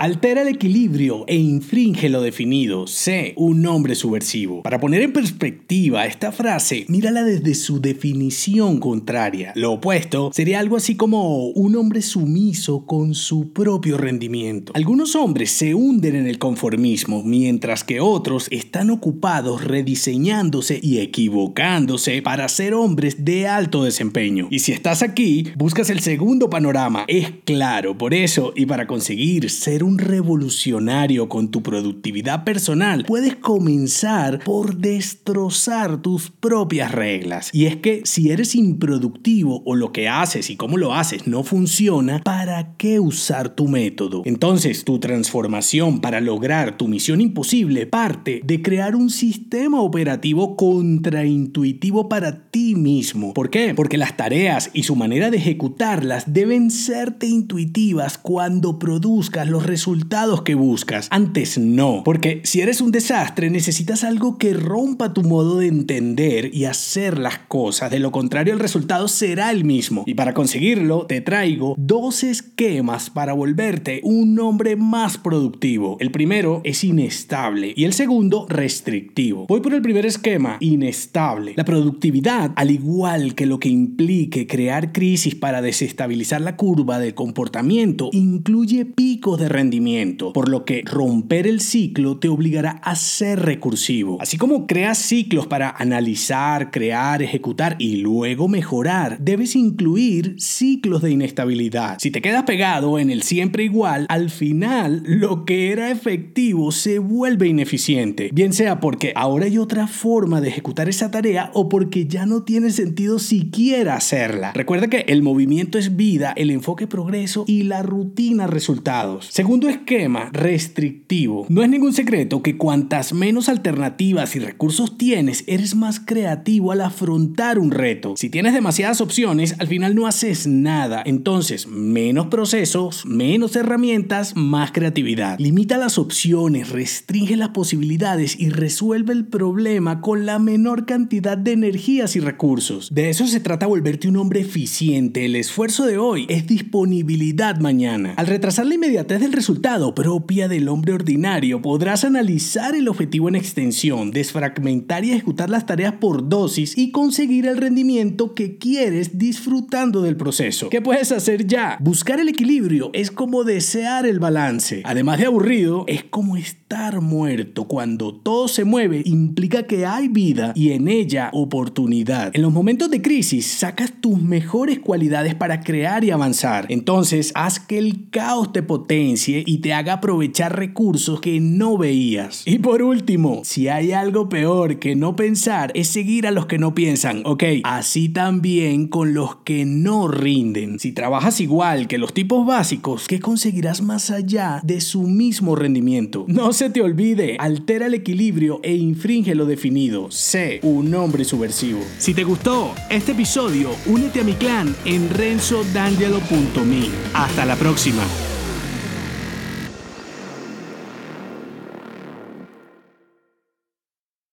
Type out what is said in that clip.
Altera el equilibrio e infringe lo definido. Sé un hombre subversivo. Para poner en perspectiva esta frase, mírala desde su definición contraria. Lo opuesto sería algo así como un hombre sumiso con su propio rendimiento. Algunos hombres se hunden en el conformismo, mientras que otros están ocupados rediseñándose y equivocándose para ser hombres de alto desempeño. Y si estás aquí, buscas el segundo panorama. Es claro, por eso y para conseguir ser un un revolucionario con tu productividad personal, puedes comenzar por destrozar tus propias reglas. Y es que si eres improductivo o lo que haces y cómo lo haces no funciona, ¿para qué usar tu método? Entonces, tu transformación para lograr tu misión imposible parte de crear un sistema operativo contraintuitivo para ti mismo. ¿Por qué? Porque las tareas y su manera de ejecutarlas deben serte intuitivas cuando produzcas los resultados resultados que buscas. Antes no, porque si eres un desastre necesitas algo que rompa tu modo de entender y hacer las cosas. De lo contrario el resultado será el mismo. Y para conseguirlo te traigo dos esquemas para volverte un hombre más productivo. El primero es inestable y el segundo restrictivo. Voy por el primer esquema, inestable. La productividad, al igual que lo que implique crear crisis para desestabilizar la curva de comportamiento, incluye picos de rendimiento por lo que romper el ciclo te obligará a ser recursivo. Así como creas ciclos para analizar, crear, ejecutar y luego mejorar, debes incluir ciclos de inestabilidad. Si te quedas pegado en el siempre igual, al final lo que era efectivo se vuelve ineficiente, bien sea porque ahora hay otra forma de ejecutar esa tarea o porque ya no tiene sentido siquiera hacerla. Recuerda que el movimiento es vida, el enfoque progreso y la rutina resultados. Según esquema restrictivo. No es ningún secreto que cuantas menos alternativas y recursos tienes, eres más creativo al afrontar un reto. Si tienes demasiadas opciones, al final no haces nada. Entonces, menos procesos, menos herramientas, más creatividad. Limita las opciones, restringe las posibilidades y resuelve el problema con la menor cantidad de energías y recursos. De eso se trata volverte un hombre eficiente. El esfuerzo de hoy es disponibilidad mañana. Al retrasar la inmediatez del resultado, resultado propia del hombre ordinario, podrás analizar el objetivo en extensión, desfragmentar y ejecutar las tareas por dosis y conseguir el rendimiento que quieres disfrutando del proceso. ¿Qué puedes hacer ya? Buscar el equilibrio es como desear el balance. Además de aburrido, es como estar muerto. Cuando todo se mueve, implica que hay vida y en ella oportunidad. En los momentos de crisis, sacas tus mejores cualidades para crear y avanzar. Entonces, haz que el caos te potencie y te haga aprovechar recursos que no veías. Y por último, si hay algo peor que no pensar, es seguir a los que no piensan, ok, así también con los que no rinden. Si trabajas igual que los tipos básicos, ¿qué conseguirás más allá de su mismo rendimiento? No se te olvide, altera el equilibrio e infringe lo definido. Sé un hombre subversivo. Si te gustó este episodio, únete a mi clan en renzodangelo.me. Hasta la próxima.